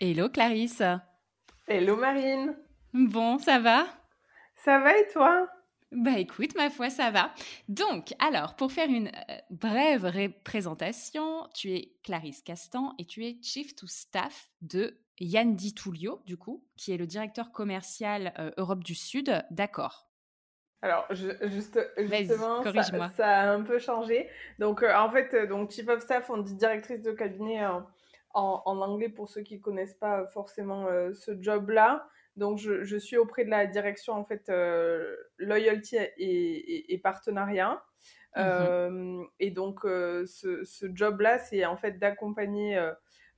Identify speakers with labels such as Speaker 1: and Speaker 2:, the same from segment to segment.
Speaker 1: Hello Clarisse.
Speaker 2: Hello Marine.
Speaker 1: Bon, ça va?
Speaker 2: Ça va et toi?
Speaker 1: Bah écoute, ma foi, ça va. Donc, alors, pour faire une euh, brève présentation, tu es Clarisse Castan et tu es Chief to Staff de Yann Di Tullio, du coup, qui est le directeur commercial euh, Europe du Sud d'Accor.
Speaker 2: Alors, juste, justement, ça, ça, a un peu changé. Donc, euh, en fait, donc Chief of Staff, on dit directrice de cabinet en, anglais pour ceux qui ne connaissent pas forcément euh, ce job-là. Donc, je, suis auprès de la direction, en fait, euh, loyalty et, partenariat. Mhm. Euh, et donc, ce, ce job-là, c'est en fait d'accompagner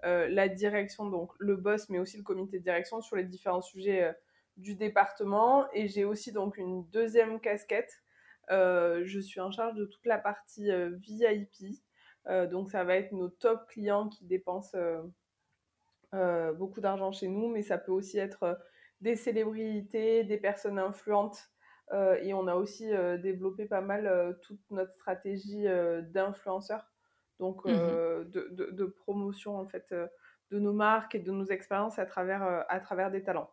Speaker 2: la direction, donc le boss, mais aussi le comité de direction sur les différents sujets du département. Et j'ai aussi donc une deuxième casquette. je suis en charge de toute la partie VIP. Euh, donc ça va être nos top clients qui dépensent euh, euh, beaucoup d'argent chez nous, mais ça peut aussi être des célébrités, des personnes influentes. et on a aussi développé pas mal toute notre stratégie d'influenceurs, donc mmh de, promotion en fait de nos marques et de nos expériences à travers, à travers des talents.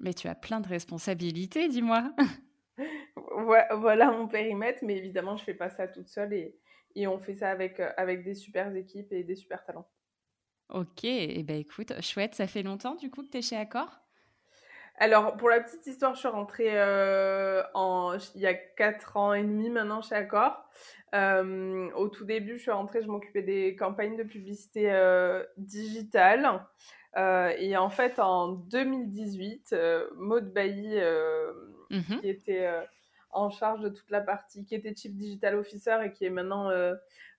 Speaker 1: Mais tu as plein de responsabilités, dis-moi.
Speaker 2: voilà mon périmètre, mais évidemment, je fais pas ça toute seule et, et on fait ça avec, euh, avec des super équipes et des super talents.
Speaker 1: Ok, et eh ben écoute, chouette, ça fait longtemps du coup que tu es chez Accor?
Speaker 2: Alors, pour la petite histoire, je suis rentrée euh, en, il y a 4 ans et demi maintenant chez Accor. Euh, au tout début, je suis rentrée, je m'occupais des campagnes de publicité digitale. et en fait, en 2018, Maud Bailly, mmh qui était en charge de toute la partie, qui était Chief Digital Officer et qui est maintenant euh,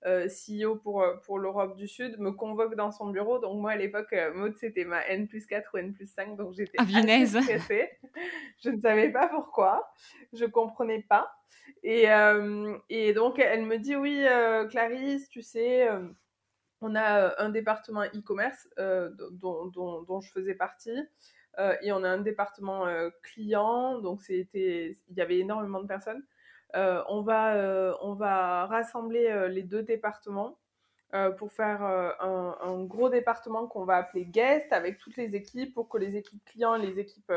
Speaker 2: euh, CEO pour, euh, pour l'Europe du Sud, me convoque dans son bureau. Donc moi, à l'époque, Maud, c'était ma N plus 4 ou N plus 5, donc j'étais
Speaker 1: ah, assez
Speaker 2: stressée. je ne savais pas pourquoi, je comprenais pas. Et, et donc, elle me dit, oui, Clarisse, tu sais... on a un département e-commerce dont, dont, dont, je faisais partie. Euh, et on a un département euh, client, donc il y avait énormément de personnes. Euh, on, va, on va rassembler les deux départements pour faire un, gros département qu'on va appeler guest avec toutes les équipes pour que les équipes clients les équipes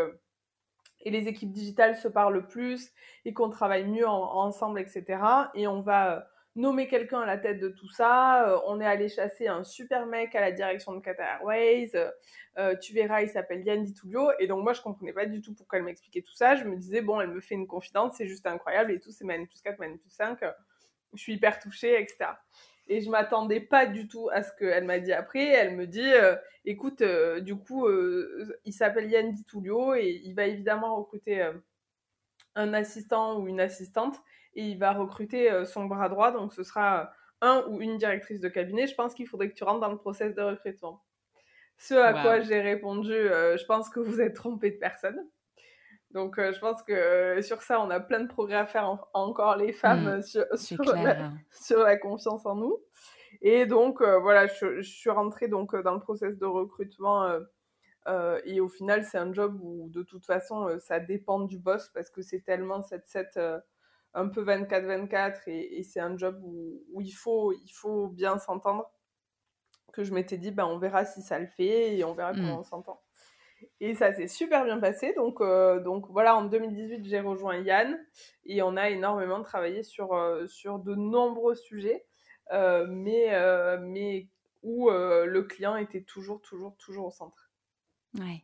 Speaker 2: et les équipes digitales se parlent plus et qu'on travaille mieux ensemble, etc. Et on va nommer quelqu'un à la tête de tout ça. Euh, on est allé chasser un super mec à la direction de Qatar Airways. Euh, euh, tu verras, il s'appelle Yann Di Et donc, moi, je comprenais pas du tout pourquoi elle m'expliquait tout ça. Je me disais, bon, elle me fait une confidence, c'est juste incroyable et tout, c'est man plus 4, man plus 5. je suis hyper touchée, etc. Et je m'attendais pas du tout à ce qu'elle m'a dit après. Elle me dit, écoute, du coup, il s'appelle Yann Di et il va évidemment recruter un assistant ou une assistante et il va recruter euh, son bras droit, donc ce sera un ou une directrice de cabinet. Je pense qu'il faudrait que tu rentres dans le process de recrutement. Ce à quoi j'ai répondu, euh, je pense que vous êtes trompé de personne. Donc, euh, je pense que sur ça, on a plein de progrès à faire encore les femmes mmh, sur, sur, la, confiance en nous. Et donc, voilà, je, je, suis rentrée donc, dans le process de recrutement. et au final, c'est un job où, de toute façon, ça dépend du boss parce que c'est tellement cette, cette un peu 24-24 et, c'est un job où, il, faut, il faut bien s'entendre que je m'étais dit, ben, on verra si ça le fait et on verra comment mmh. on s'entend. Et ça s'est super bien passé. Donc, euh, donc voilà, en 2018, j'ai rejoint Yann et on a énormément travaillé sur, euh, sur de nombreux sujets, euh, mais, mais où le client était toujours, toujours, toujours au centre.
Speaker 1: Ouais.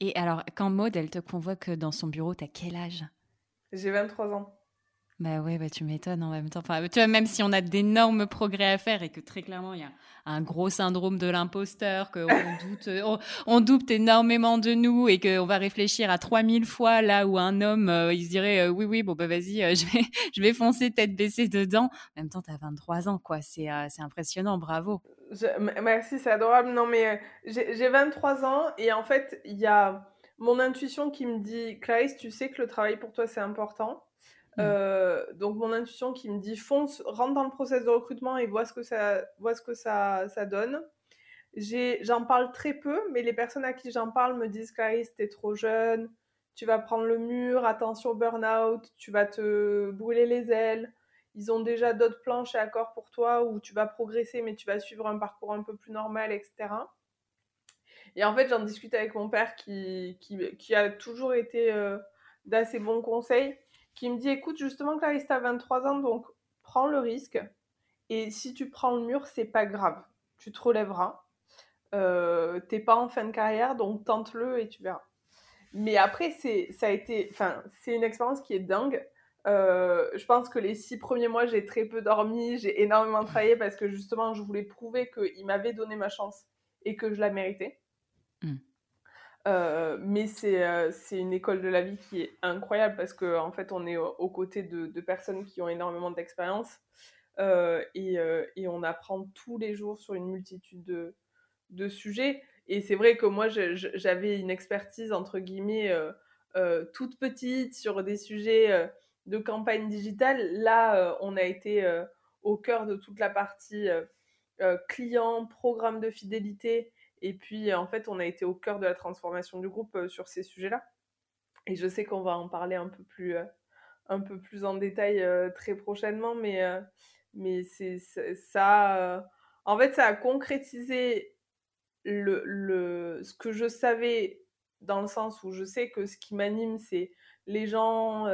Speaker 1: Et alors, quand Maud, elle te convoque dans son bureau, t'as quel âge?
Speaker 2: J'ai 23 ans.
Speaker 1: Bah ouais, bah tu m'étonnes en même temps. Enfin, tu vois, même si on a d'énormes progrès à faire et que très clairement, il y a un gros syndrome de l'imposteur, qu'on doute, on, doute énormément de nous et qu'on va réfléchir à 3000 fois là où un homme, euh, il se dirait euh, oui, oui, bon, bah vas-y, euh, je, vais, je vais foncer tête baissée dedans. En même temps, tu as 23 ans, quoi. C'est impressionnant, bravo.
Speaker 2: merci, c'est adorable. Non, mais j'ai 23 ans et en fait, il y a mon intuition qui me dit Clarisse, tu sais que le travail pour toi, c'est important. Euh, donc mon intuition qui me dit fonce, rentre dans le process de recrutement et vois ce que ça, vois ce que ça, ça donne. J'en parle très peu, mais les personnes à qui j'en parle me disent Clarisse, t'es trop jeune, tu vas prendre le mur, attention burn-out, tu vas te brûler les ailes. Ils ont déjà d'autres plans chez Accor pour toi où tu vas progresser, mais tu vas suivre un parcours un peu plus normal, etc. Et en fait, j'en discute avec mon père qui, qui, qui a toujours été euh, d'assez bons conseils qui me dit écoute, justement, Clarisse, t'as 23 ans, donc prends le risque. Et si tu prends le mur, c'est pas grave. Tu te relèveras. Euh, t'es pas en fin de carrière, donc tente-le et tu verras. Mais après, c'est, ça a été, enfin, c'est une expérience qui est dingue. Euh, je pense que les six premiers mois, j'ai très peu dormi, j'ai énormément travaillé parce que justement, je voulais prouver qu'il m'avait donné ma chance et que je la méritais. Euh, mais euh, c'est une école de la vie qui est incroyable parce qu'en en fait, on est aux côtés de, personnes qui ont énormément d'expérience euh, et, et, on apprend tous les jours sur une multitude de, de sujets. Et c'est vrai que moi, j'avais une expertise, entre guillemets, toute petite sur des sujets de campagne digitale. Là, on a été au cœur de toute la partie client, programme de fidélité et puis, en fait, on a été au cœur de la transformation du groupe euh, sur ces sujets-là. Et je sais qu'on va en parler un peu plus, euh, un peu plus en détail euh, très prochainement, mais, mais c'est ça. en fait, ça a concrétisé le, le, ce que je savais dans le sens où je sais que ce qui m'anime, c'est les gens,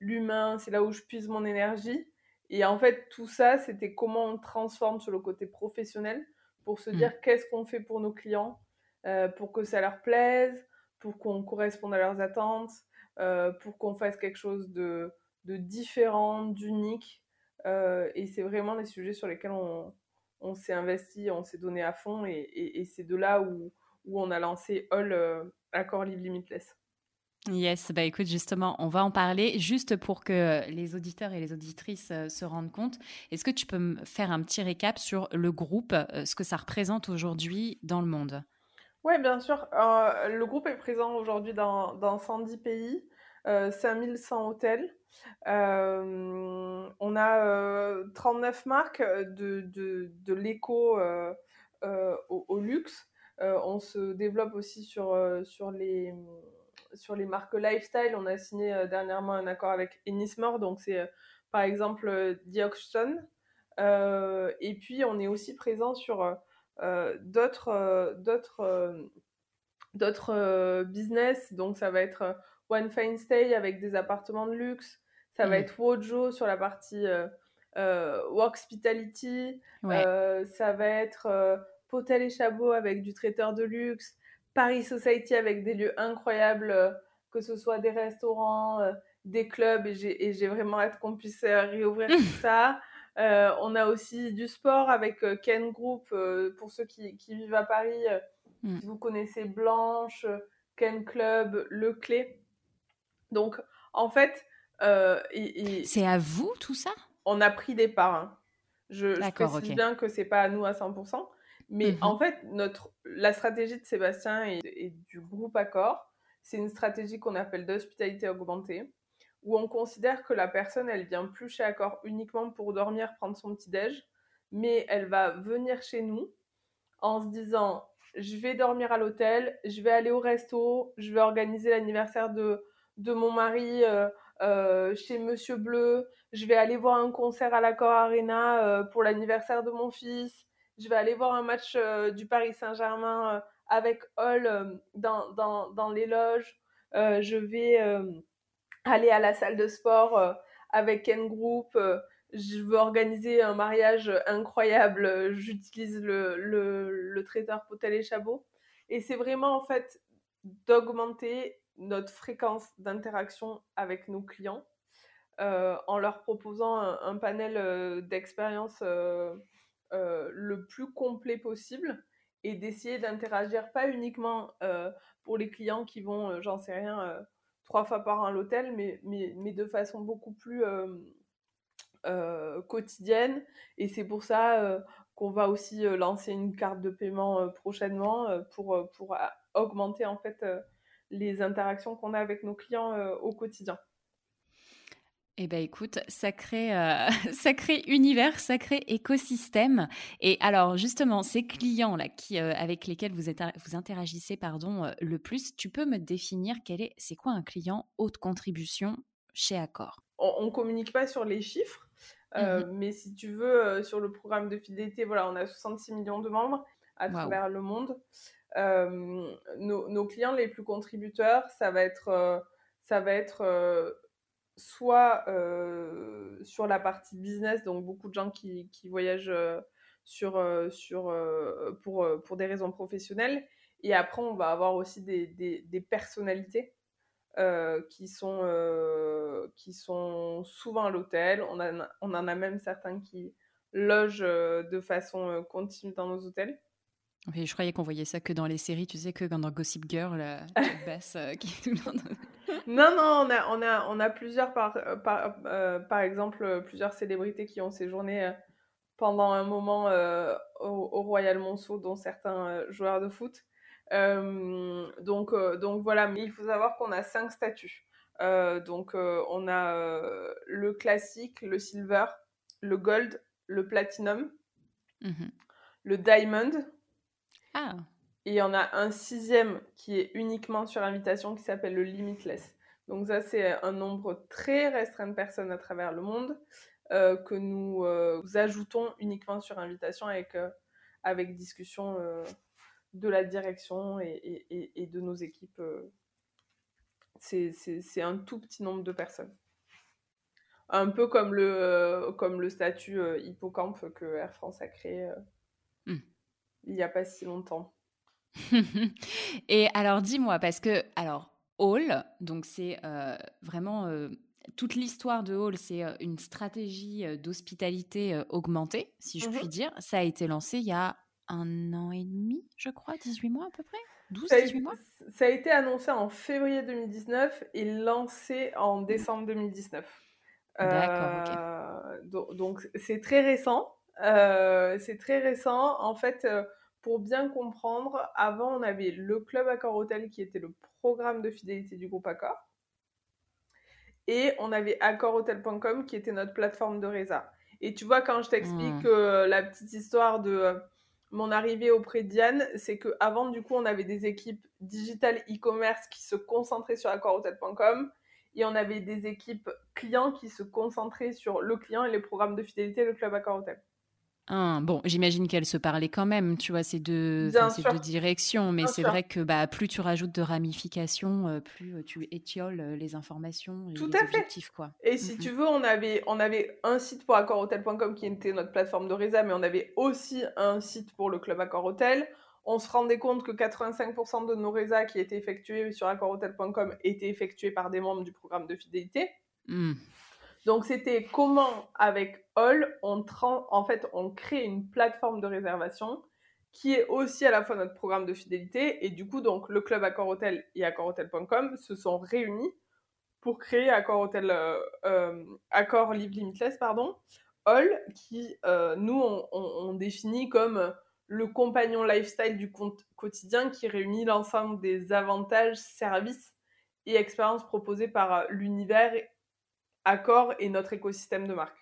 Speaker 2: l'humain, c'est là où je puise mon énergie. Et en fait, tout ça, c'était comment on transforme sur le côté professionnel pour se mm. dire qu'est-ce qu'on fait pour nos clients, euh, pour que ça leur plaise, pour qu'on corresponde à leurs attentes, euh, pour qu'on fasse quelque chose de, de différent, d'unique. Euh, et c'est vraiment les sujets sur lesquels on, on s'est investi, on s'est donné à fond. Et, et, c'est de là où, où, on a lancé All Accord Live Limitless.
Speaker 1: Yes, bah écoute, justement, on va en parler juste pour que les auditeurs et les auditrices euh, se rendent compte. Est-ce que tu peux me faire un petit récap sur le groupe, euh, ce que ça représente aujourd'hui dans le monde?
Speaker 2: Oui, bien sûr. Euh, le groupe est présent aujourd'hui dans, dans, 110 pays, 5100 hôtels. on a 39 marques de, de, de l'éco au, au, luxe. on se développe aussi sur, sur les sur les marques lifestyle, on a signé euh, dernièrement un accord avec Ennismore, donc c'est euh, par exemple euh, Dioxton. et puis on est aussi présent sur d'autres d'autres business, donc ça va être One Fine Stay avec des appartements de luxe, ça va mmh. être Wojo sur la partie Work Hospitality, ça va être Potel et Chabot avec du traiteur de luxe, Paris Society avec des lieux incroyables, euh, que ce soit des restaurants, euh, des clubs, et j'ai vraiment hâte qu'on puisse euh, réouvrir tout ça. on a aussi du sport avec Ken Group, pour ceux qui, vivent à Paris, mm. vous connaissez Blanche, Ken Club, Le Clé. Donc, en fait...
Speaker 1: c'est à vous tout ça?
Speaker 2: On a pris des parts. Hein. Je, je précise bien que c'est pas à nous à 100%. Mais mmh en fait, notre, la stratégie de Sébastien et, du groupe Accor, c'est une stratégie qu'on appelle d'hospitalité augmentée, où on considère que la personne, elle vient plus chez Accor uniquement pour dormir, prendre son petit-déj, mais elle va venir chez nous en se disant je vais dormir à l'hôtel, je vais aller au resto, je vais organiser l'anniversaire de, de mon mari euh, euh, chez Monsieur Bleu, je vais aller voir un concert à l'Accor Arena euh, pour l'anniversaire de mon fils, je vais aller voir un match euh, du Paris Saint-Germain euh, avec Hall dans, dans, dans, les loges. je vais aller à la salle de sport avec Ken Group. je veux organiser un mariage incroyable. J'utilise le, le, le, traiteur Potel et Chabot. Et c'est vraiment en fait d'augmenter notre fréquence d'interaction avec nos clients euh, en leur proposant un, panel euh, d'expériences euh, le plus complet possible et d'essayer d'interagir pas uniquement pour les clients qui vont, j'en sais rien, trois fois par an à l'hôtel, mais, mais, mais, de façon beaucoup plus quotidienne. Et c'est pour ça qu'on va aussi lancer une carte de paiement prochainement pour, pour augmenter en fait les interactions qu'on a avec nos clients au quotidien.
Speaker 1: Eh bien, écoute, sacré, euh, sacré univers, sacré écosystème. Et alors, justement, ces clients-là qui, euh, avec lesquels vous, êtes, vous interagissez pardon, euh, le plus, tu peux me définir quel est, c'est quoi un client haute contribution chez Accor?
Speaker 2: On ne communique pas sur les chiffres, mmh mais si tu veux, sur le programme de fidélité, voilà, on a 66 millions de membres à travers le monde. Nos, nos, clients les plus contributeurs, ça va être, ça va être soit euh, sur la partie business, donc beaucoup de gens qui, qui voyagent euh, sur, euh, sur, pour, pour des raisons professionnelles. Et après, on va avoir aussi des, des, des personnalités qui, sont, qui sont souvent à l'hôtel. On, on en a même certains qui logent de façon continue dans nos hôtels
Speaker 1: je croyais qu'on voyait ça que dans les séries, tu sais, que dans Gossip Girl, la Bass euh, qui
Speaker 2: Non, non, on a, on a, on a plusieurs, par, euh, par, euh, par exemple, plusieurs célébrités qui ont séjourné pendant un moment au, Royal Monceau, dont certains joueurs de foot. donc, donc voilà, mais il faut savoir qu'on a cinq statuts. donc on a le classique, le silver, le gold, le platinum, mmh le diamond, ah. Et il y en a un sixième qui est uniquement sur invitation qui s'appelle le Limitless. Donc ça, c'est un nombre très restreint de personnes à travers le monde euh, que nous euh, ajoutons uniquement sur invitation avec, euh, avec discussion de la direction et, et, et de nos équipes. c'est un tout petit nombre de personnes. Un peu comme le, comme le statut hippocampe que Air France a créé. Hmm il n'y a pas si longtemps.
Speaker 1: et alors dis-moi, parce que, alors, Hall, donc c'est euh, vraiment euh, toute l'histoire de Hall, c'est euh, une stratégie d'hospitalité augmentée, si je puis mmh dire. Ça a été lancé il y a un an et demi, je crois, 18 mois à peu près? 12, 18 mois?
Speaker 2: Ça a été annoncé en février 2019 et lancé en décembre 2019. D'accord, Donc c'est très récent. c'est très récent. En fait, pour bien comprendre, avant, on avait le Club Accor Hotel qui était le programme de fidélité du groupe Accor. Et on avait accorhotel.com qui était notre plateforme de résa. Et tu vois, quand je t'explique hmm. euh, la petite histoire de euh, mon arrivée auprès de Diane, c'est qu'avant, du coup, on avait des équipes digital e-commerce qui se concentraient sur accorhotel.com et on avait des équipes clients qui se concentraient sur le client et les programmes de fidélité, le Club Accor Hotel
Speaker 1: bon, j'imagine qu'elles se parlaient quand même, tu vois, ces deux, ces deux directions, mais c'est vrai que bah, plus tu rajoutes de ramifications, euh, plus euh, tu étioles euh, les informations et Tout les à objectifs. Fait. Quoi.
Speaker 2: Et si tu veux, on avait, on avait un site pour accorhotel.com qui était notre plateforme de résa, mais on avait aussi un site pour le club Accor Hotel. On se rendait compte que 85% de nos résas qui étaient effectués sur accorhotel.com étaient effectués par des membres du programme de fidélité. Mmh. Donc c'était comment avec All, on, en fait, on crée une plateforme de réservation qui est aussi à la fois notre programme de fidélité. Et du coup, donc, le club Accor Hotel et accorhotel.com se sont réunis pour créer Accor Hotel, euh, euh, Accor Live Limitless, pardon, All, qui, euh, nous, on, définit comme le compagnon lifestyle du quotidien qui réunit l'ensemble des avantages, services et expériences proposées par l'univers Accor et notre écosystème de marque.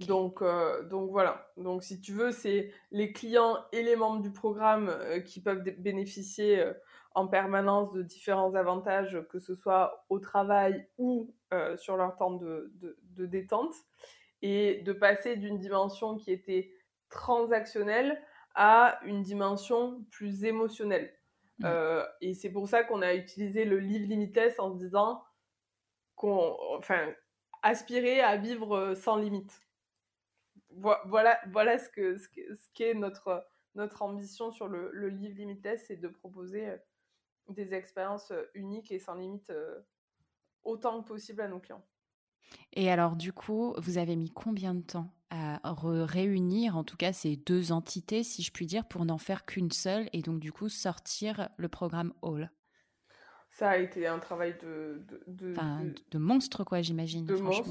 Speaker 2: donc, euh, donc voilà. Donc si tu veux, c'est les clients et les membres du programme euh, qui peuvent bénéficier euh, en permanence de différents avantages, que ce soit au travail ou sur leur temps de, de, détente, et de passer d'une dimension qui était transactionnelle à une dimension plus émotionnelle. Mmh. et c'est pour ça qu'on a utilisé le livre Limitless en se disant qu'on, enfin, aspirer à vivre sans limite. Voilà, ce que ce qu'est notre ambition sur le, le livre Limitless, c'est de proposer des expériences uniques et sans limite autant que possible à nos clients.
Speaker 1: Et alors, du coup, vous avez mis combien de temps à réunir, en tout cas, ces deux entités, si je puis dire, pour n'en faire qu'une seule et donc, du coup, sortir le programme All?
Speaker 2: Ça a été un travail de. De,
Speaker 1: de, monstre, quoi, j'imagine.
Speaker 2: De monstre.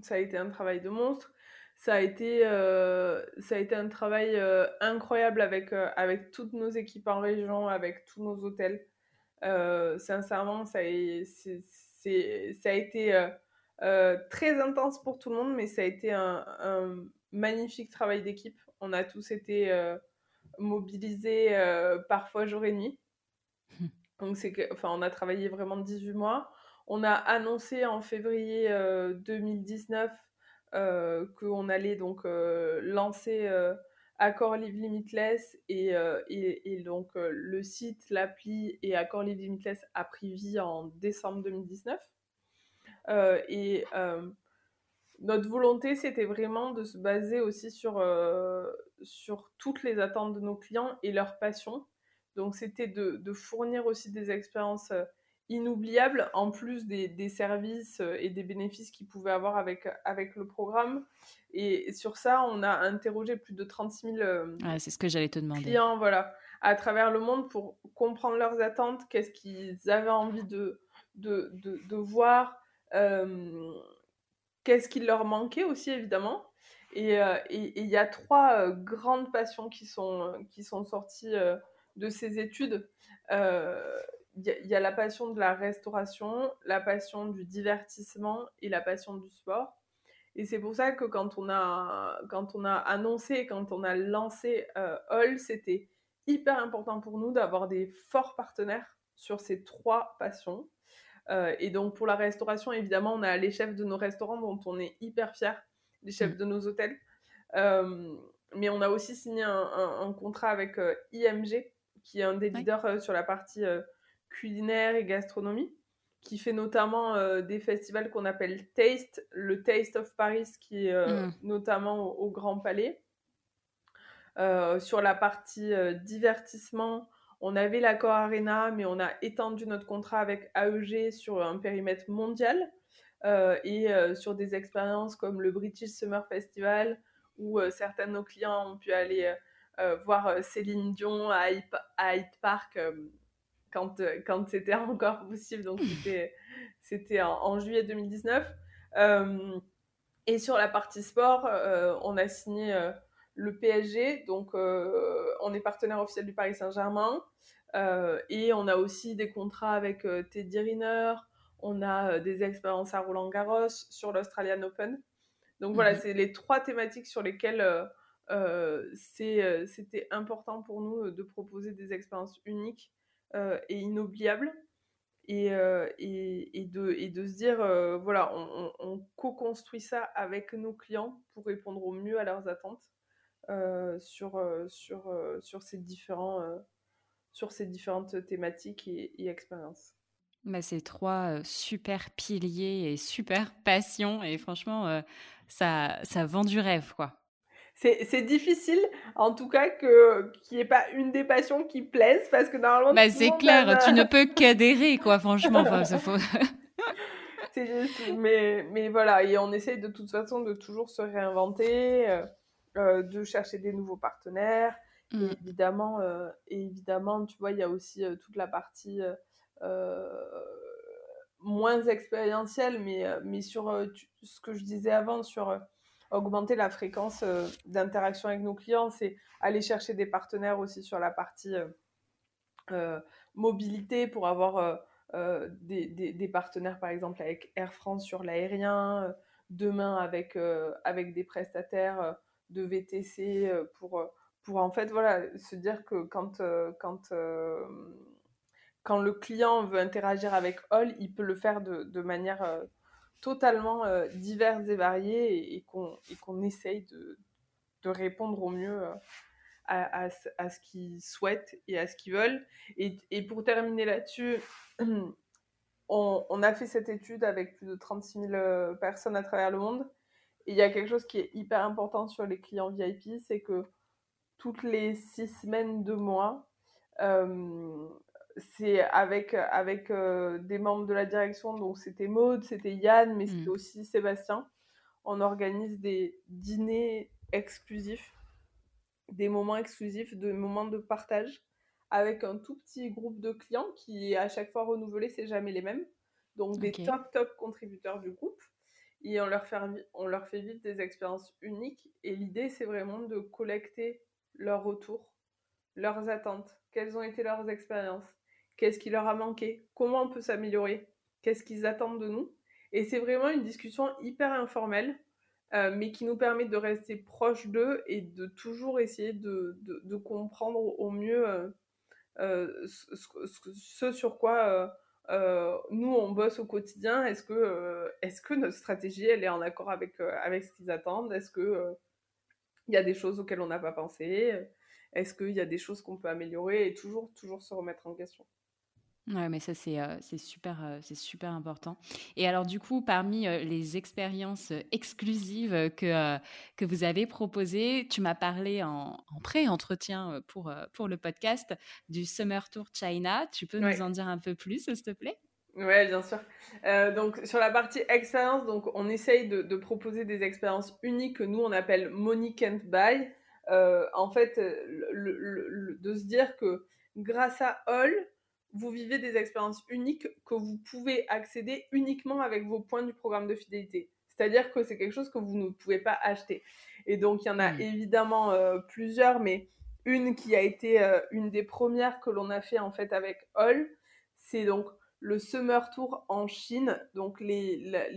Speaker 2: Ça a été un travail de monstre. Ça a été, euh, ça a été un travail euh, incroyable avec, euh, avec toutes nos équipes en région, avec tous nos hôtels. sincèrement, ça a, ça a été très intense pour tout le monde, mais ça a été un, magnifique travail d'équipe. On a tous été mobilisés parfois jour et nuit. On a travaillé vraiment 18 mois. On a annoncé en février 2019 qu'on allait donc lancer Accord Live Limitless et, donc le site, l'appli et Accord Live Limitless a pris vie en décembre 2019. Euh, et euh, notre volonté, c'était vraiment de se baser aussi sur, euh, sur toutes les attentes de nos clients et leurs passions. Donc, c'était de, de, fournir aussi des expériences inoubliables, en plus des, des, services et des bénéfices qu'ils pouvaient avoir avec, avec le programme. Et sur ça, on a interrogé plus de 36 000
Speaker 1: c'est ce que j'allais te demander.
Speaker 2: clients voilà, à travers le monde pour comprendre leurs attentes, qu'est-ce qu'ils avaient envie de, de, de, de voir, euh, qu'est-ce qui leur manquait aussi, évidemment. Et euh, il y a trois euh, grandes passions qui sont, qui sont sorties de ces études. Il y, y, a la passion de la restauration, la passion du divertissement et la passion du sport. Et c'est pour ça que quand on a, quand on a annoncé, quand on a lancé euh, All, c'était hyper important pour nous d'avoir des forts partenaires sur ces trois passions. Euh, et donc pour la restauration, évidemment, on a les chefs de nos restaurants dont on est hyper fiers, les chefs mm. de nos hôtels. Euh, mais on a aussi signé un, contrat avec euh, IMG, qui est un des leaders sur la partie culinaire et gastronomie, qui fait notamment des festivals qu'on appelle Taste, le Taste of Paris, qui est mm. notamment au, au, Grand Palais. sur la partie divertissement, on avait l'accord Arena, mais on a étendu notre contrat avec AEG sur un périmètre mondial euh, et euh, sur des expériences comme le British Summer Festival, où euh, certains de nos clients ont pu aller voir Céline Dion à, Hyde Park quand, quand c'était encore possible. Donc c'était en, en, juillet 2019. et sur la partie sport, on a signé le PSG, donc on est partenaire officiel du Paris Saint-Germain. Euh, et on a aussi des contrats avec euh, Teddy Riner, on a euh, des expériences à Roland Garros, sur l'Australian Open. Donc voilà, mhm. c'est les trois thématiques sur lesquelles c'était important pour nous de proposer des expériences uniques et inoubliables. Et, et, de, et, de, se dire, voilà, on, on co-construit ça avec nos clients pour répondre au mieux à leurs attentes sur, sur, sur ces différents sur ces différentes thématiques et, expériences.
Speaker 1: Bah, c'est trois euh, super piliers et super passions et franchement, euh, ça, ça vend du rêve, quoi.
Speaker 2: C'est difficile, en tout cas, qu'il n'y ait pas une des passions qui plaise, parce que normalement...
Speaker 1: Bah, c'est clair, tu ne peux qu'adhérer, quoi, franchement.
Speaker 2: c'est juste, mais, mais voilà, et on essaye de toute façon de toujours se réinventer, euh, de chercher des nouveaux partenaires, et mmh. évidemment, euh, évidemment, tu vois, il y a aussi euh, toute la partie euh, moins expérientielle, mais, mais sur ce que je disais avant, sur augmenter la fréquence d'interaction avec nos clients, c'est aller chercher des partenaires aussi sur la partie mobilité pour avoir des, des, partenaires, par exemple, avec Air France sur l'aérien, demain avec, avec des prestataires de VTC pour pour en fait voilà se dire que quand euh, quand euh, quand le client veut interagir avec All, il peut le faire de, de manière euh, totalement diverse et variée et, qu'on qu'on essaye de, de, répondre au mieux à, à, ce qu'ils souhaitent et à ce qu'ils veulent. Et, et pour terminer là-dessus, on, a fait cette étude avec plus de 36 000 personnes à travers le monde. Et il y a quelque chose qui est hyper important sur les clients VIP, c'est que toutes les six semaines, deux mois, euh, c'est avec, avec euh, des membres de la direction, donc c'était Maude, c'était Yann, mais c'était mmh. aussi Sébastien. On organise des dîners exclusifs, des moments exclusifs, des moments de partage avec un tout petit groupe de clients qui à chaque fois renouvelé, c'est jamais les mêmes. Donc des top top contributeurs du groupe. Et on leur, fait, on leur fait vivre des expériences uniques. Et l'idée, c'est vraiment de collecter leurs retours, leurs attentes, quelles ont été leurs expériences, qu'est-ce qui leur a manqué, comment on peut s'améliorer, qu'est-ce qu'ils attendent de nous. Et c'est vraiment une discussion hyper informelle, euh, mais qui nous permet de rester proche d'eux et de toujours essayer de, comprendre au mieux euh, euh, ce, sur quoi nous on bosse au quotidien. Est-ce que, notre stratégie elle est en accord avec, ce qu'ils attendent? Est-ce que il y a des choses auxquelles on n'a pas pensé? Est-ce qu'il y a des choses qu'on peut améliorer? Et toujours, toujours se remettre en question
Speaker 1: Ouais, mais ça, c'est euh, super, euh, c'est super important. Et alors, du coup, parmi euh, les expériences exclusives que, que vous avez proposées, tu m'as parlé en, pré-entretien pour, pour le podcast du Summer Tour China. Tu peux nous en dire un peu plus, s'il te plaît?
Speaker 2: Oui, bien sûr. donc, sur la partie expérience, donc, on essaye de, de, proposer des expériences uniques que nous, on appelle Money Can't Buy. en fait, le, de se dire que grâce à All, vous vivez des expériences uniques que vous pouvez accéder uniquement avec vos points du programme de fidélité. C'est-à-dire que c'est quelque chose que vous ne pouvez pas acheter. Et donc, il y en a hmm. évidemment euh, plusieurs, mais une qui a été euh, une des premières que l'on a fait en fait avec All, c'est donc le Summer Tour en Chine. Donc, l'équipe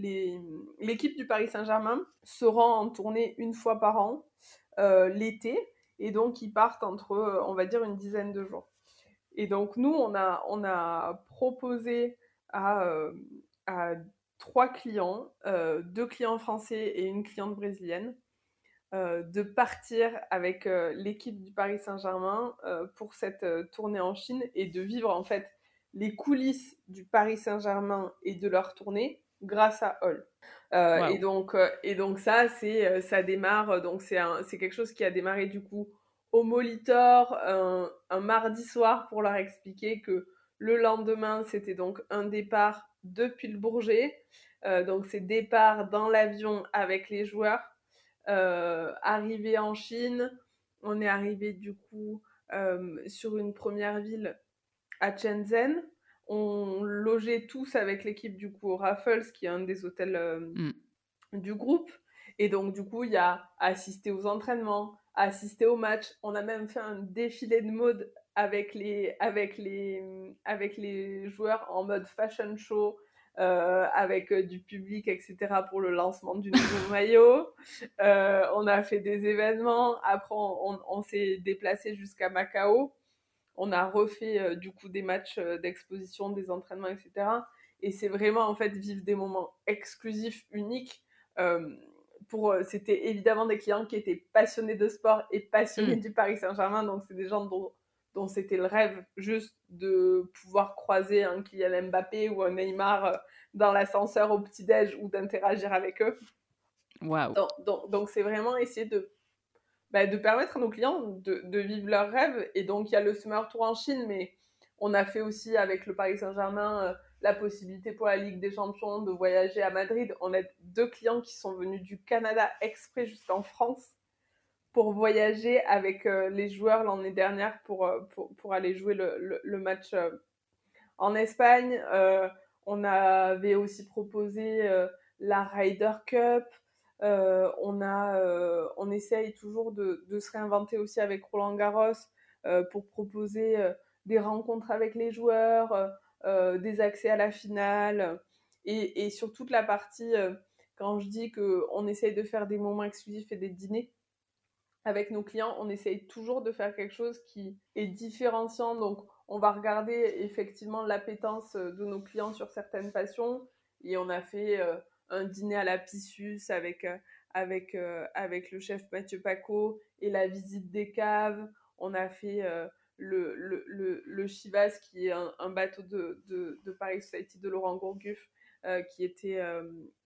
Speaker 2: les, du Paris Saint-Germain se rend en tournée une fois par an euh, l'été. Et donc, ils partent entre, on va dire, une dizaine de jours. Et donc, nous, on a, on a proposé à, euh, à trois clients, euh, deux clients français et une cliente brésilienne, euh, de partir avec l'équipe du Paris Saint-Germain pour cette tournée en Chine et de vivre en fait les coulisses du Paris Saint-Germain et de leur tournée grâce à Hall. et, donc, et donc ça, c'est, ça démarre, donc c'est, c'est quelque chose qui a démarré du coup au Molitor un, mardi soir pour leur expliquer que le lendemain, c'était donc un départ depuis le Bourget. Euh, donc c'est départ dans l'avion avec les joueurs. Euh, arrivé en Chine, on est arrivé du coup euh, sur une première ville à Shenzhen. On logeait tous avec l'équipe du coup au Raffles, qui est un des hôtels mm. du groupe. Et donc du coup, il y a assisté aux entraînements, assister au match. On a même fait un défilé de mode avec les, avec les, avec les joueurs en mode fashion show. Euh, avec euh, du public, etc., pour le lancement du nouveau maillot. Euh, on a fait des événements. Après, on, s'est déplacé jusqu'à Macao. On a refait du coup des matchs d'exposition, des entraînements, etc. Et c'est vraiment en fait vivre des moments exclusifs, uniques pour, euh, c'était évidemment des clients qui étaient passionnés de sport et passionnés mm. du Paris Saint-Germain. Donc, c'est des gens dont, dont c'était le rêve juste de pouvoir croiser un Kylian Mbappé ou un Neymar euh, dans l'ascenseur au petit-déj ou d'interagir avec eux.
Speaker 1: Wow.
Speaker 2: Donc, donc, c'est vraiment essayer de, bah, de permettre à nos clients de, de vivre leur rêve. Et donc, il y a le Summer Tour en Chine, mais on a fait aussi avec le Paris Saint-Germain euh, la possibilité pour la Ligue des Champions de voyager à Madrid. On a deux clients qui sont venus du Canada exprès jusqu'en France pour voyager avec euh, les joueurs l'année dernière pour, euh, pour, pour, aller jouer le, le, match euh, en Espagne. on avait aussi proposé la Ryder Cup. on, a, on essaye toujours de, de, se réinventer aussi avec Roland Garros pour proposer des rencontres avec les joueurs, des accès à la finale et, sur toute la partie, euh, quand je dis qu'on essaye de faire des moments exclusifs et des dîners avec nos clients, on essaye toujours de faire quelque chose qui est différenciant. Donc, on va regarder effectivement l'appétence de nos clients sur certaines passions. Et on a fait euh, un dîner à la Pissus avec, avec, avec le chef Mathieu Paco et la visite des caves. on a fait le, le, le, le, Chivas, qui est un, bateau de, de, Paris Society de Laurent Gourguff, qui était à,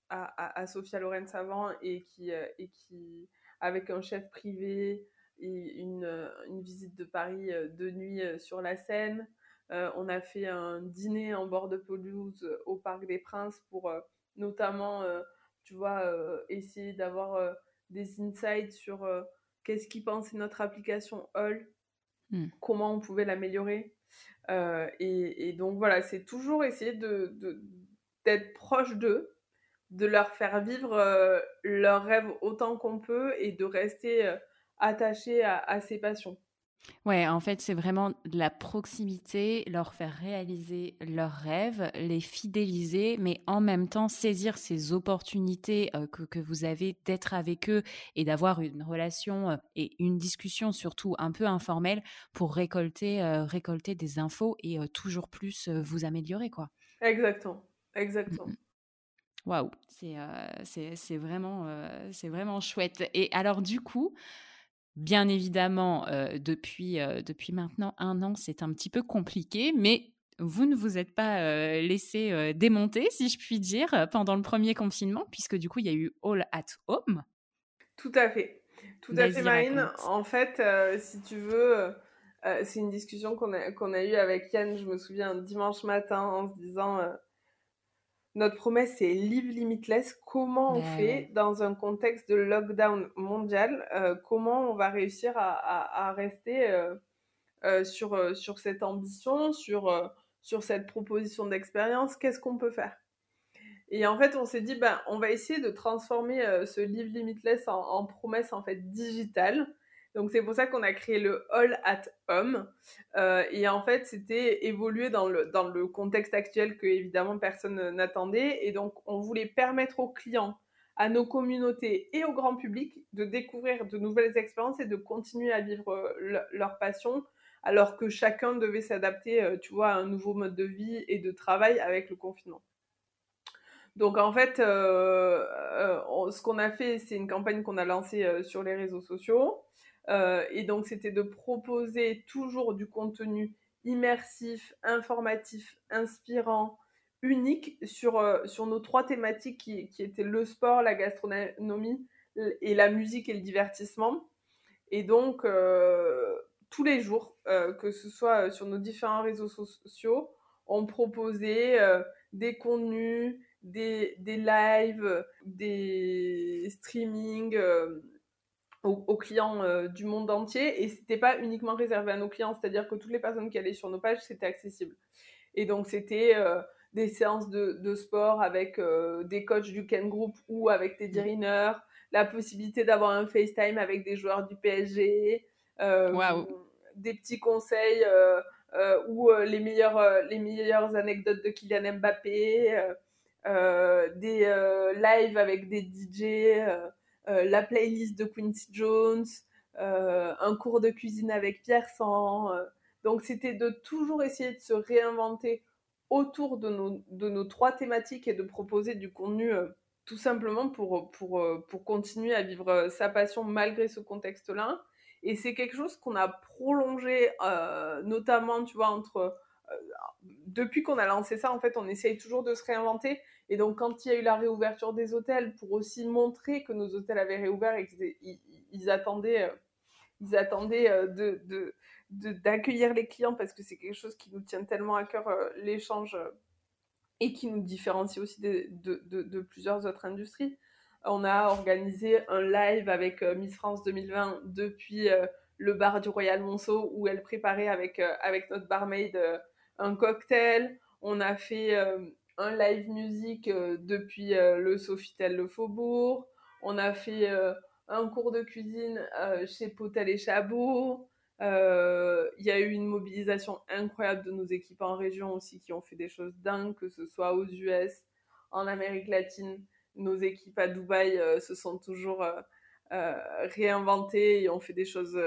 Speaker 2: à, à, Sophia Loren Savant et qui, et qui, avec un chef privé et une, une visite de Paris de nuit sur la Seine. on a fait un dîner en bord de pelouse au Parc des Princes pour notamment, tu vois, essayer d'avoir des insights sur qu'est-ce qui pensait notre application Hall, hmm. comment on pouvait l'améliorer. Et, et, donc voilà, c'est toujours essayer de, d'être proche d'eux, de leur faire vivre leurs rêves autant qu'on peut et de rester attaché à, à ses passions.
Speaker 1: Ouais, en fait, c'est vraiment de la proximité, leur faire réaliser leurs rêves, les fidéliser, mais en même temps saisir ces opportunités euh, que, que, vous avez d'être avec eux et d'avoir une relation euh, et une discussion surtout un peu informelle pour récolter, euh, récolter des infos et toujours plus vous améliorer, quoi.
Speaker 2: Exactement, exactement.
Speaker 1: Waouh, c'est c'est vraiment, c'est vraiment chouette. Et alors, du coup, Bien évidemment, euh, depuis, euh, depuis maintenant un an, c'est un petit peu compliqué, mais vous ne vous êtes pas euh, laissé démonter, si je puis dire, pendant le premier confinement, puisque du coup, il y a eu All at Home.
Speaker 2: Tout à fait. Tout à fait, Marine. En fait, si tu veux, c'est une discussion qu'on a, qu'on a eue avec Yann, je me souviens, dimanche matin, en se disant notre promesse, c'est Live Limitless. Comment on fait dans un contexte de lockdown mondial euh, Comment on va réussir à, rester euh, euh, sur, sur cette ambition, sur, sur cette proposition d'expérience? Qu'est-ce qu'on peut faire? Et en fait, on s'est dit, ben, on va essayer de transformer ce Live Limitless en, en, promesse en fait digitale donc c'est pour ça qu'on a créé le All at Home. Euh, et en fait, c'était le, dans le contexte actuel que évidemment personne n'attendait. Et donc on voulait permettre aux clients, à nos communautés et au grand public de découvrir de nouvelles expériences et de continuer à vivre euh, leur passion alors que chacun devait s'adapter, euh, tu vois, à un nouveau mode de vie et de travail avec le confinement. Donc en fait, ce qu'on a fait, c'est une campagne qu'on a lancée sur les réseaux sociaux. Euh, et donc, c'était de proposer toujours du contenu immersif, informatif, inspirant, unique sur, euh, sur nos trois thématiques qui, étaient le sport, la gastronomie et la musique et le divertissement. Et donc, euh, tous les jours, que ce soit sur nos différents réseaux sociaux, on proposait des contenus, des, des lives, des streamings aux, clients euh, du monde entier et c'était pas uniquement réservé à nos clients, c'est-à-dire que toutes les personnes qui allaient sur nos pages, c'était accessible. Et donc c'était euh, des séances de, sport avec euh, des coachs du Ken Group ou avec des Runners, la possibilité d'avoir un FaceTime avec des joueurs du PSG, des petits conseils ou les, meilleures, les meilleures anecdotes de Kylian Mbappé, des lives avec des DJ euh, la playlist de Quincy Jones, euh, un cours de cuisine avec Pierre Sang. Euh. donc c'était de toujours essayer de se réinventer autour de nos, de nos trois thématiques et de proposer du contenu tout simplement pour, pour, pour continuer à vivre sa passion malgré ce contexte-là. Et c'est quelque chose qu'on a prolongé, notamment, tu vois, entre... depuis qu'on a lancé ça, en fait, on essaye toujours de se réinventer. Et donc, quand il y a eu la réouverture des hôtels, pour aussi montrer que nos hôtels avaient réouvert et qu'ils attendaient, ils attendaient euh, euh, d'accueillir les clients parce que c'est quelque chose qui nous tient tellement à cœur, euh, l'échange, et qui nous différencie aussi de, de, plusieurs autres industries. On a organisé un live avec Miss France 2020 depuis le bar du Royal Monceau où elle préparait avec, avec notre barmaid un cocktail. On a fait un live musique euh, depuis euh, le Sofitel Le Faubourg. On a fait euh, un cours de cuisine chez Potel et Chabot. Il y a eu une mobilisation incroyable de nos équipes en région aussi qui ont fait des choses dingues, que ce soit aux US, en Amérique latine. Nos équipes à Dubaï se sont toujours réinventées et ont fait des choses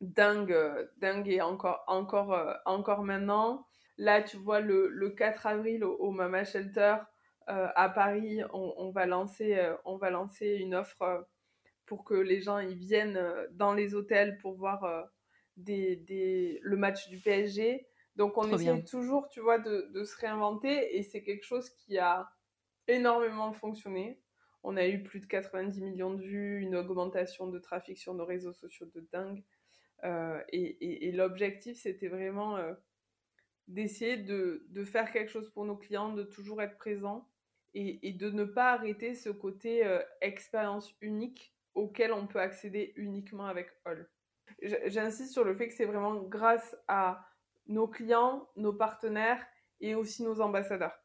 Speaker 2: dingues, dingues et encore, encore, encore maintenant. Là, tu vois, le, 4 avril au, Mama Shelter euh, à Paris, on, va lancer, euh, on va lancer une offre euh, pour que les gens ils viennent dans les hôtels pour voir des, le match du PSG. Donc on essaie toujours, tu vois, de, de se réinventer et c'est quelque chose qui a énormément fonctionné. On a eu plus de 90 millions de vues, une augmentation de trafic sur nos réseaux sociaux de dingue. Euh, et, l'objectif, c'était vraiment euh, d'essayer de, faire quelque chose pour nos clients, de toujours être présent et, de ne pas arrêter ce côté euh, expérience unique auquel on peut accéder uniquement avec All. J'insiste sur le fait que c'est vraiment grâce à nos clients, nos partenaires et aussi nos ambassadeurs.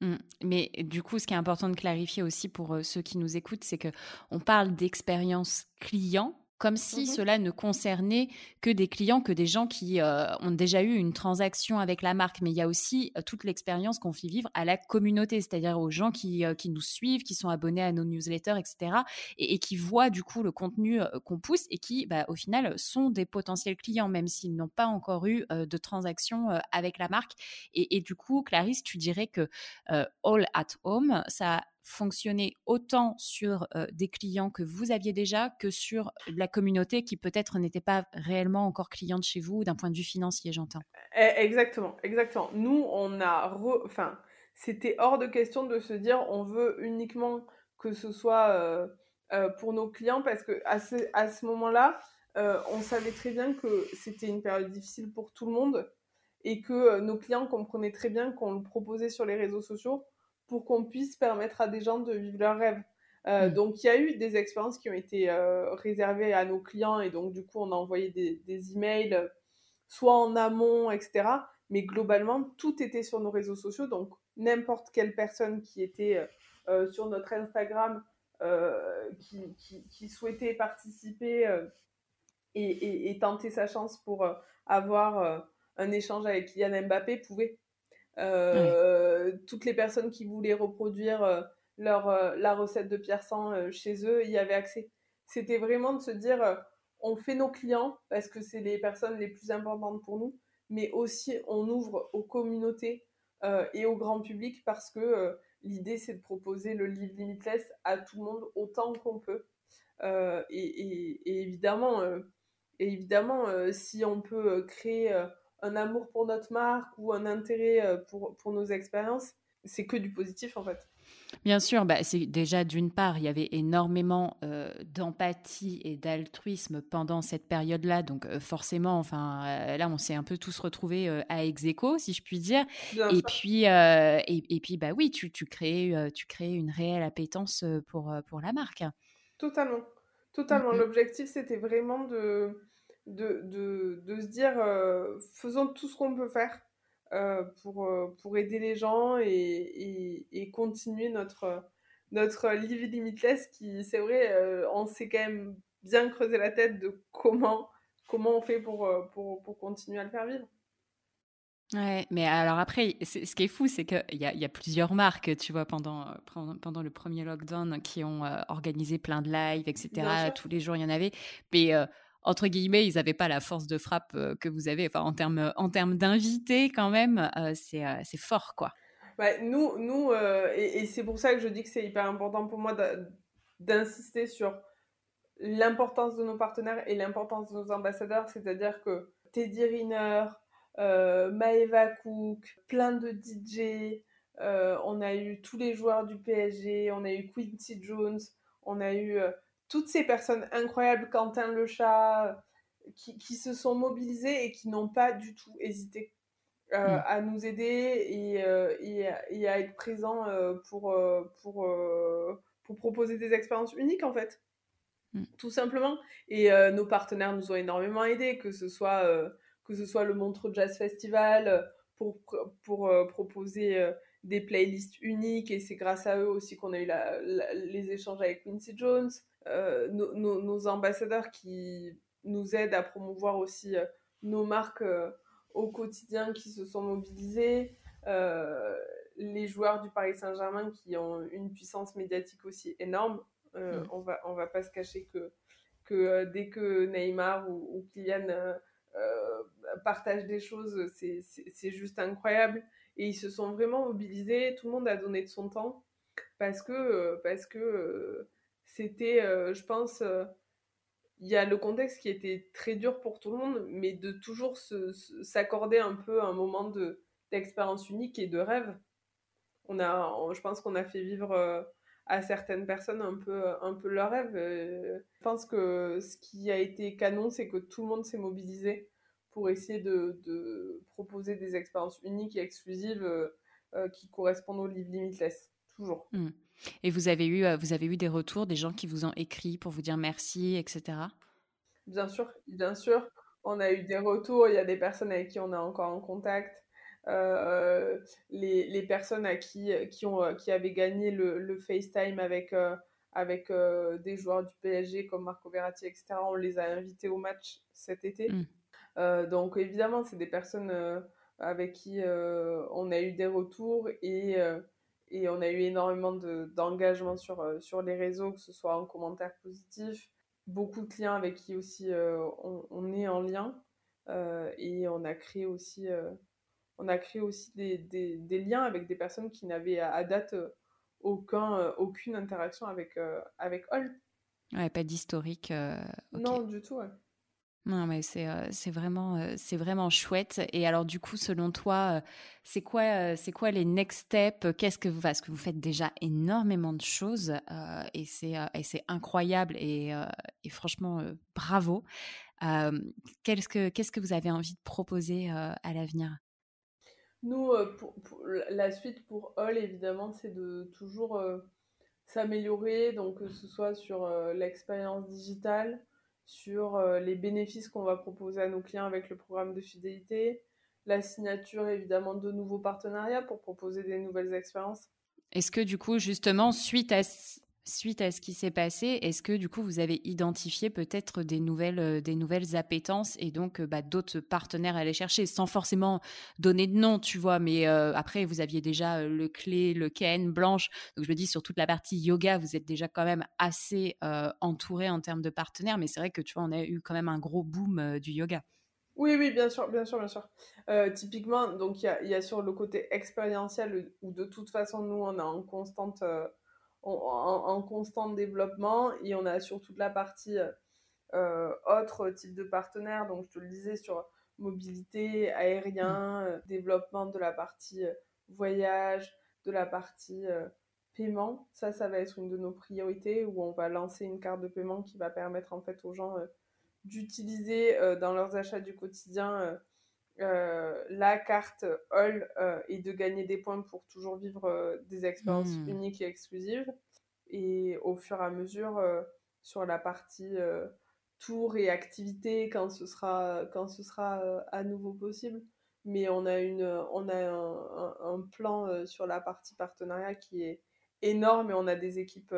Speaker 1: Mmh. Mais du coup, ce qui est important de clarifier aussi pour ceux qui nous écoutent, c'est que on parle d'expérience client, comme si mmh cela ne concernait que des clients, que des gens qui euh, ont déjà eu une transaction avec la marque. Mais il y a aussi euh, toute l'expérience qu'on fait vivre à la communauté, c'est-à-dire aux gens qui, euh, qui, nous suivent, qui sont abonnés à nos newsletters, etc. Et, qui voient du coup le contenu qu'on pousse et qui, bah, au final, sont des potentiels clients, même s'ils n'ont pas encore eu de transaction avec la marque. Et, et, du coup, Clarisse, tu dirais que All at Home, ça fonctionner autant sur des clients que vous aviez déjà que sur la communauté qui peut-être n'était pas réellement encore cliente chez vous d'un point de vue financier, j'entends.
Speaker 2: Eh, exactement, exactement. Nous, on a, enfin, c'était hors de question de se dire on veut uniquement que ce soit pour nos clients parce que à ce, à ce moment-là, on savait très bien que c'était une période difficile pour tout le monde et que nos clients comprenaient très bien qu'on le proposait sur les réseaux sociaux pour qu'on puisse permettre à des gens de vivre leurs rêves. Euh, mm. Donc, il y a eu des expériences qui ont été euh, réservées à nos clients et donc, du coup, on a envoyé des, des, emails, soit en amont, etc. Mais globalement, tout était sur nos réseaux sociaux. Donc, n'importe quelle personne qui était euh, sur notre Instagram, qui, qui, souhaitait participer et, et, tenter sa chance pour avoir un échange avec Kylian Mbappé pouvait. Euh, toutes les personnes qui voulaient reproduire euh, leur, euh, la recette de Pierre Sang chez eux y avaient accès. C'était vraiment de se dire, on fait nos clients parce que c'est les personnes les plus importantes pour nous, mais aussi on ouvre aux communautés et au grand public parce que l'idée c'est de proposer le livre Limitless à tout le monde autant qu'on peut. et, évidemment, évidemment si on peut créer un amour pour notre marque ou un intérêt euh, pour, pour nos expériences, c'est que du positif en fait.
Speaker 1: Bien sûr, bah, c'est déjà d'une part, il y avait énormément euh, d'empathie et d'altruisme pendant cette période-là, donc euh, forcément, enfin là, on s'est un peu tous retrouvés à ex si je puis dire. et puis, et, et, puis, bah oui, tu, tu crées, tu crées une réelle appétence pour pour la marque.
Speaker 2: Totalement, totalement. L'objectif, c'était vraiment de de, de, de se dire euh, faisons tout ce qu'on peut faire euh, pour, euh, pour aider les gens et, et, continuer notre, notre Livy Limitless qui, c'est vrai, on s'est quand même bien creusé la tête de comment, comment on fait pour, pour, pour continuer à le faire vivre.
Speaker 1: Ouais, mais alors après, ce qui est fou, c'est qu'il y a, y a plusieurs marques, tu vois, pendant, pendant le premier lockdown qui ont organisé plein de lives, etc. Tous les jours, il y en avait. Mais entre guillemets, ils n'avaient pas la force de frappe que vous avez. Enfin, en termes en termes d'invités, quand même, c'est fort, quoi.
Speaker 2: nous, nous et, c'est pour ça que je dis que c'est hyper important pour moi d'insister sur l'importance de nos partenaires et l'importance de nos ambassadeurs. C'est-à-dire que Teddy Riner, Maeva Cook, plein de DJ, on a eu tous les joueurs du PSG, on a eu Quincy Jones, on a eu toutes ces personnes incroyables, Quentin le chat, qui, qui se sont mobilisées et qui n'ont pas du tout hésité euh, mm. à nous aider et, euh, et, et, à être présents euh, pour, pour, pour proposer des expériences uniques en fait. Mm. Tout simplement. Et nos partenaires nous ont énormément aidés, que ce soit, que ce soit le Montreux Jazz Festival pour, pour proposer des playlists uniques et c'est grâce à eux aussi qu'on a eu la, les échanges avec Quincy Jones. Euh, nos, ambassadeurs qui nous aident à promouvoir aussi euh, nos marques euh, au quotidien qui se sont mobilisés, les joueurs du Paris Saint-Germain qui ont une puissance médiatique aussi énorme. Mm. On va on va pas se cacher que que dès que Neymar ou, ou Kylian partagent des choses, c'est juste incroyable. Et ils se sont vraiment mobilisés. Tout le monde a donné de son temps parce que parce que c'était, euh, je pense, euh, il y a le contexte qui était très dur pour tout le monde, mais de toujours s'accorder un peu un moment d'expérience unique et de rêve. On a, je pense qu'on a fait vivre euh, à certaines personnes un peu, un peu leur rêve. Je pense que ce qui a été canon, c'est que tout le monde s'est mobilisé pour essayer de, proposer des expériences uniques et exclusives qui correspondent au livre Limitless, toujours.
Speaker 1: Mmh. Et vous avez, eu, vous avez eu des retours, des gens qui vous ont écrit pour vous dire merci, etc.
Speaker 2: Bien sûr, bien sûr. On a eu des retours, il y a des personnes avec qui on est encore en contact. Euh, les, les, personnes à qui, qui, ont, qui avaient gagné le, le FaceTime avec, euh, avec euh, des joueurs du PSG comme Marco Verratti, etc., on les a invités au match cet été. Mm. donc évidemment, c'est des personnes avec qui on a eu des retours et et on a eu énormément d'engagement sur, euh, sur les réseaux, que ce soit en commentaires positifs. Beaucoup de clients avec qui aussi euh, on, est en lien. Euh, et on a créé aussi, on a créé aussi des, des, des, liens avec des personnes qui n'avaient à, date aucun, aucune interaction avec, avec.
Speaker 1: Ouais, pas d'historique.
Speaker 2: Non, du tout. Ouais.
Speaker 1: Non, mais c'est c'est vraiment c'est vraiment chouette. Et alors du coup, selon toi, c'est quoi c'est quoi les next steps? Qu'est-ce que vous parce que vous faites déjà énormément de choses et c'est incroyable et, franchement bravo. qu'est-ce que qu'est-ce que vous avez envie de proposer à l'avenir?
Speaker 2: Nous, la suite pour All, évidemment, c'est de toujours s'améliorer, donc que ce soit sur l'expérience digitale sur euh, les bénéfices qu'on va proposer à nos clients avec le programme de fidélité, la signature évidemment de nouveaux partenariats pour proposer des nouvelles expériences.
Speaker 1: Est-ce que du coup, justement, suite à, suite à ce qui s'est passé, est-ce que du coup vous avez identifié peut-être des nouvelles, euh, des nouvelles appétences et donc euh, bah, d'autres partenaires à aller chercher sans forcément donner de nom, tu vois, mais euh, après vous aviez déjà le clé, le Ken, Blanche, donc je me dis sur toute la partie yoga, vous êtes déjà quand même assez entouré en termes de partenaires, mais c'est vrai que tu vois, on a eu quand même un gros boom du yoga.
Speaker 2: Oui, oui, bien sûr, bien sûr, bien sûr. typiquement, donc il y a, y a, sur le côté expérientiel où de toute façon nous on est en constante en, constant développement et on a sur toute la partie euh, autre type de partenaires. Donc, je te le disais sur mobilité, aérien, euh, développement de la partie euh, voyage, de la partie paiement. Ça, ça va être une de nos priorités où on va lancer une carte de paiement qui va permettre en fait aux gens d'utiliser dans leurs achats du quotidien euh, la carte All euh, et de gagner des points pour toujours vivre euh, des expériences hmm. uniques et exclusives. Et au fur et à mesure, sur la partie tour et activité, quand ce sera, quand ce sera à nouveau possible. Mais on a, une, on a un, un plan sur la partie partenariat qui est énorme et on a des équipes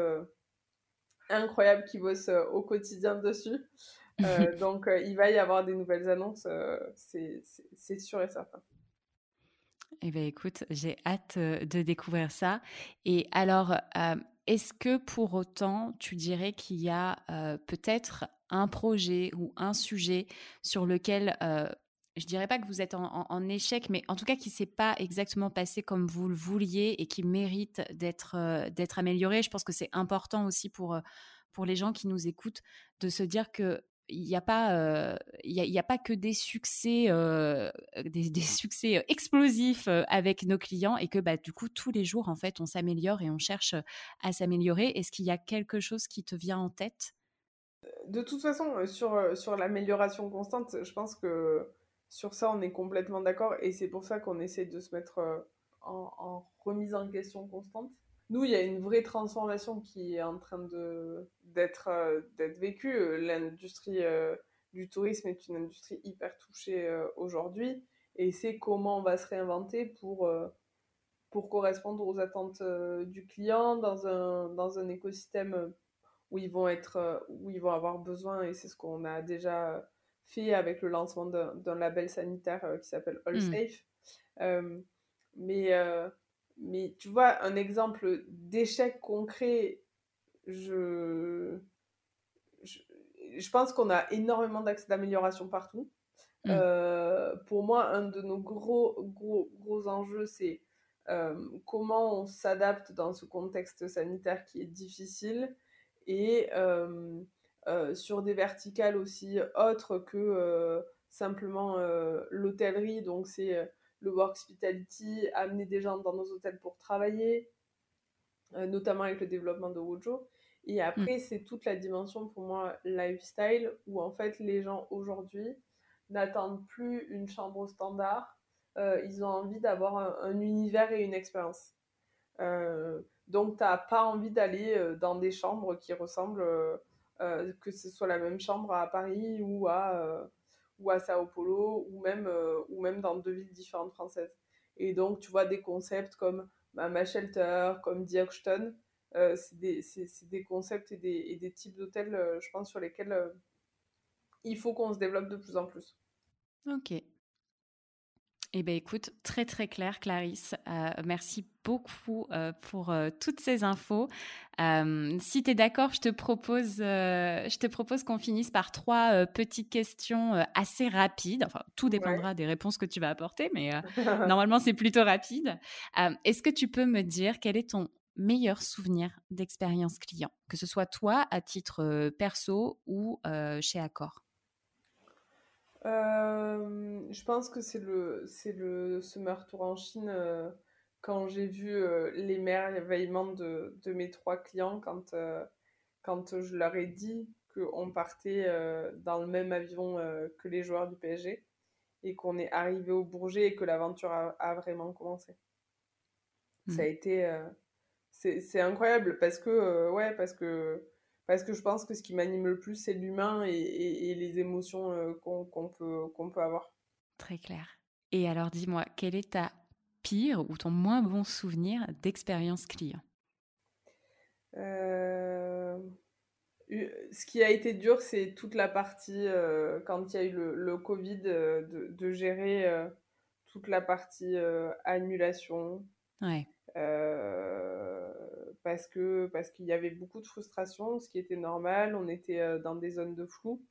Speaker 2: incroyables qui bossent au quotidien dessus. Euh, donc, euh, il va y avoir des nouvelles annonces, euh, c'est sûr et certain.
Speaker 1: Eh bien, écoute, j'ai hâte de découvrir ça. Et alors, est-ce que pour autant, tu dirais qu'il y a peut-être un projet ou un sujet sur lequel, je dirais pas que vous êtes en, échec, mais en tout cas qui s'est pas exactement passé comme vous le vouliez et qui mérite d'être d'être amélioré? Je pense que c'est important aussi pour pour les gens qui nous écoutent de se dire que il n'y a pas il y pas que des succès des, succès explosifs avec nos clients et que bah, du coup tous les jours en fait on s'améliore et on cherche à s'améliorer. Est-ce qu'il y a quelque chose qui te vient en tête?
Speaker 2: De toute façon sur, sur l'amélioration constante je pense que sur ça on est complètement d'accord et c'est pour ça qu'on essaie de se mettre en remise en question constante nous, il y a une vraie transformation qui est en train de, d'être, euh, d'être vécue. L'industrie euh, du tourisme est une industrie hyper touchée euh, aujourd'hui et c'est comment on va se réinventer pour, pour correspondre aux attentes du client dans un, dans un écosystème où ils vont être où ils vont avoir besoin et c'est ce qu'on a déjà fait avec le lancement d'un, label sanitaire qui s'appelle All mmh. Safe. mais mais tu vois, un exemple d'échec concret, je, je, pense qu'on a énormément d'axes d'amélioration partout. Mmh. Euh, pour moi, un de nos gros, gros, gros enjeux, c'est euh, comment on s'adapte dans ce contexte sanitaire qui est difficile et, euh, sur des verticales aussi autres que simplement l'hôtellerie. Donc, c'est le work hospitality, amener des gens dans nos hôtels pour travailler, notamment avec le développement de Wojo. Et mm. après, c'est toute la dimension pour moi lifestyle, où en fait, les gens aujourd'hui n'attendent plus une chambre standard, euh, ils ont envie d'avoir un, univers et une expérience. Euh, donc, tu n'as pas envie d'aller euh, dans des chambres qui ressemblent, que ce soit la même chambre à Paris ou à, ou à Sao Paulo, ou même, ou même dans deux villes différentes françaises. Et donc, tu vois des concepts comme Ma Shelter, comme The Auction, c'est des, des, concepts et des, et des types d'hôtels, je pense, sur lesquels il faut qu'on se développe de plus en plus.
Speaker 1: Ok, eh bien, écoute, très très clair, Clarisse. Euh, merci beaucoup euh, pour euh, toutes ces infos. si tu es d'accord, je te propose, je te propose qu'on finisse par trois petites questions assez rapides. Enfin, tout dépendra des réponses que tu vas apporter, mais normalement, c'est plutôt rapide. Est-ce que tu peux me dire quel est ton meilleur souvenir d'expérience client, que ce soit toi à titre perso ou chez Accor?
Speaker 2: Euh, je pense que c'est le, c'est le Summer Tour en Chine euh, quand j'ai vu euh, les merveillements de, de mes trois clients quand, quand je leur ai dit qu'on partait dans le même avion que les joueurs du PSG et qu'on est arrivé au Bourget et que l'aventure a, vraiment commencé. Ça a mmh. été. c'est, c'est incroyable parce que, ouais, parce que parce que je pense que ce qui m'anime le plus, c'est l'humain et, les émotions euh, qu'on peut, qu'on peut avoir.
Speaker 1: Très clair. Et alors, dis-moi, quel est ta pire ou ton moins bon souvenir d'expérience client?
Speaker 2: Euh, Ce qui a été dur, c'est toute la partie, euh, quand il y a eu le, Covid, de, de, gérer toute la partie annulation.
Speaker 1: Ouais
Speaker 2: parce que parce qu'il y avait beaucoup de frustration, ce qui était normal. On était euh, dans des zones de flou.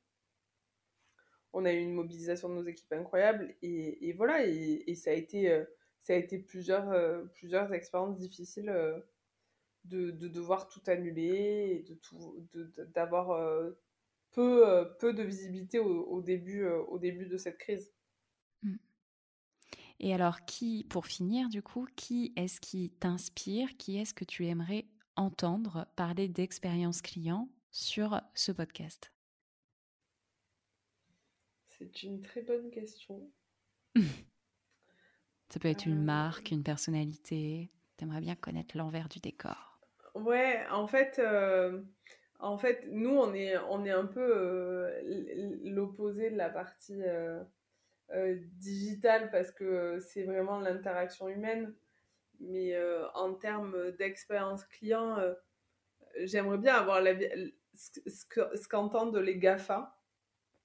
Speaker 2: On a eu une mobilisation de nos équipes incroyable et, voilà et, ça a été euh, ça a été plusieurs euh, plusieurs expériences difficiles de, de, devoir tout annuler de tout d'avoir peu peu de visibilité au début au début de cette crise.
Speaker 1: Et alors, qui, pour finir, du coup, qui est-ce qui t'inspire Qui est-ce que tu aimerais entendre parler d'expérience client sur ce podcast?
Speaker 2: C'est une très bonne question.
Speaker 1: Ça peut être une euh, marque, une personnalité. T'aimerais bien connaître l'envers du décor.
Speaker 2: Ouais, en fait, euh, en fait, nous, on est, on est un peu euh, l'opposé de la partie euh, digital parce que c'est vraiment l'interaction humaine. Mais euh, en termes d'expérience client, euh, j'aimerais bien avoir la, ce qu'entendent les GAFA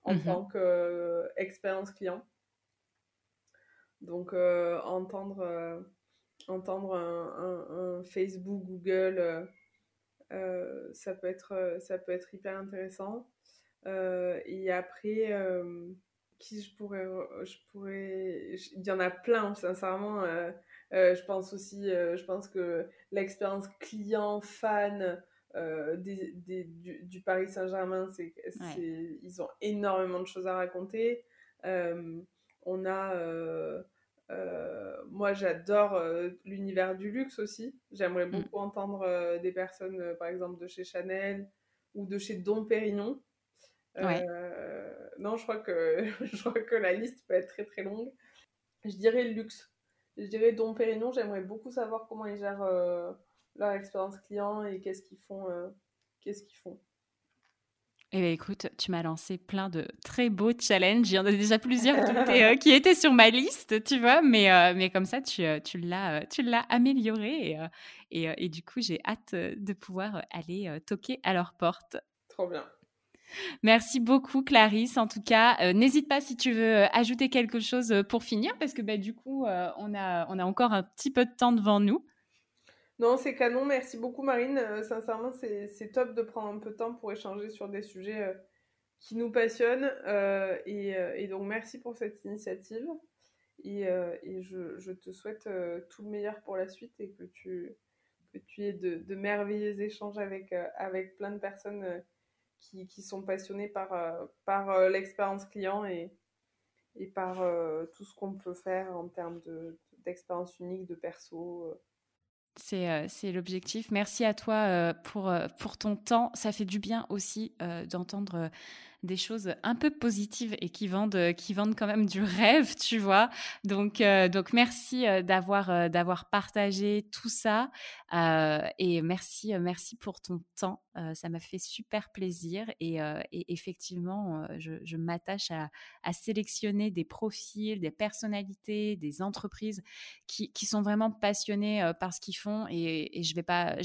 Speaker 2: en mhm. tant qu'expérience client. Donc, entendre, entendre un, Facebook, Google, ça, peut être, ça peut être hyper intéressant. et après, qui je pourrais je pourrais il y en a plein sincèrement euh, euh, je pense aussi euh, je pense que l'expérience client fan des, des, du, Paris Saint-Germain c'est ils ont énormément de choses à raconter. On a moi j'adore l'univers du luxe aussi. J'aimerais mm. beaucoup entendre des personnes par exemple de chez Chanel ou de chez Dom Pérignon. Euh, non, je crois, que, je crois que la liste peut être très très longue. Je dirais le luxe. Je dirais Dom Pérignon, j'aimerais beaucoup savoir comment ils gèrent euh, leur expérience client et qu'est-ce qu'ils font. Euh, qu'est-ce qu'ils font.
Speaker 1: Eh bien, écoute, tu m'as lancé plein de très beaux challenges. Il y en a déjà plusieurs qui, qui étaient sur ma liste, tu vois, mais, mais comme ça, tu, tu l'as amélioré. Et, et, et, du coup, j'ai hâte de pouvoir aller toquer à leur porte.
Speaker 2: Trop bien.
Speaker 1: Merci beaucoup, Clarisse. En tout cas, euh, n'hésite pas si tu veux euh, ajouter quelque chose euh, pour finir, parce que bah, du coup, on, a, encore un petit peu de temps devant nous.
Speaker 2: Non, c'est canon. Merci beaucoup, Marine. sincèrement, c'est top de prendre un peu de temps pour échanger sur des sujets qui nous passionnent. Et, donc, merci pour cette initiative. Et, je, te souhaite tout le meilleur pour la suite et que tu, aies de, merveilleux échanges avec plein de personnes qui, qui, sont passionnés par, par l'expérience client et, et par tout ce qu'on peut faire en termes d'expérience unique, de perso.
Speaker 1: C'est l'objectif. Merci à toi pour, pour ton temps. Ça fait du bien aussi d'entendre des choses un peu positives et qui vendent, qui vendent quand même du rêve, tu vois. Donc, euh, donc merci euh, d'avoir, euh, d'avoir partagé tout ça et merci, merci pour ton temps. Ça m'a fait super plaisir et, et effectivement, je, m'attache à, sélectionner des profils, des personnalités, des entreprises qui, sont vraiment passionnés par ce qu'ils font et, et, je vais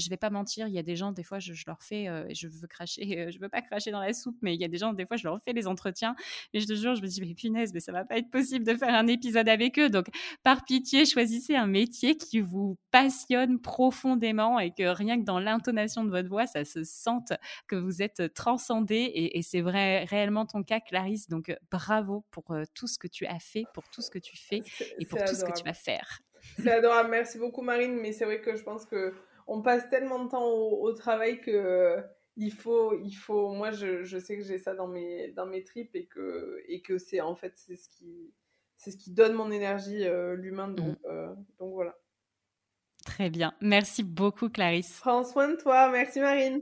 Speaker 1: vais pas mentir. Il y a des gens, des fois, je, leur fais, je veux cracher, je veux pas cracher dans la soupe, mais il y a des gens, des fois, je leur fais les entretiens. Mais je te jure, je me dis, mais punaise, mais ça va pas être possible de faire un épisode avec eux. Donc, par pitié, choisissez un métier qui vous passionne profondément et que rien que dans l'intonation de votre voix, ça se que vous êtes transcendé. Et, c'est vrai, réellement ton cas, Clarisse. Donc, bravo pour tout ce que tu as fait, pour tout ce que tu fais et pour tout ce que tu vas faire.
Speaker 2: C'est adorable. Merci beaucoup, Marine. Mais c'est vrai que je pense que on passe tellement de temps au travail que il faut, il faut, moi je, je sais que j'ai ça dans mes, dans mes tripes et que, et que c'est en fait c'est ce qui, c'est ce qui donne mon énergie, euh, l'humain. Mmh. Donc, euh, donc voilà.
Speaker 1: Très bien. Merci beaucoup, Clarisse.
Speaker 2: Prends soin de toi. Merci, Marine.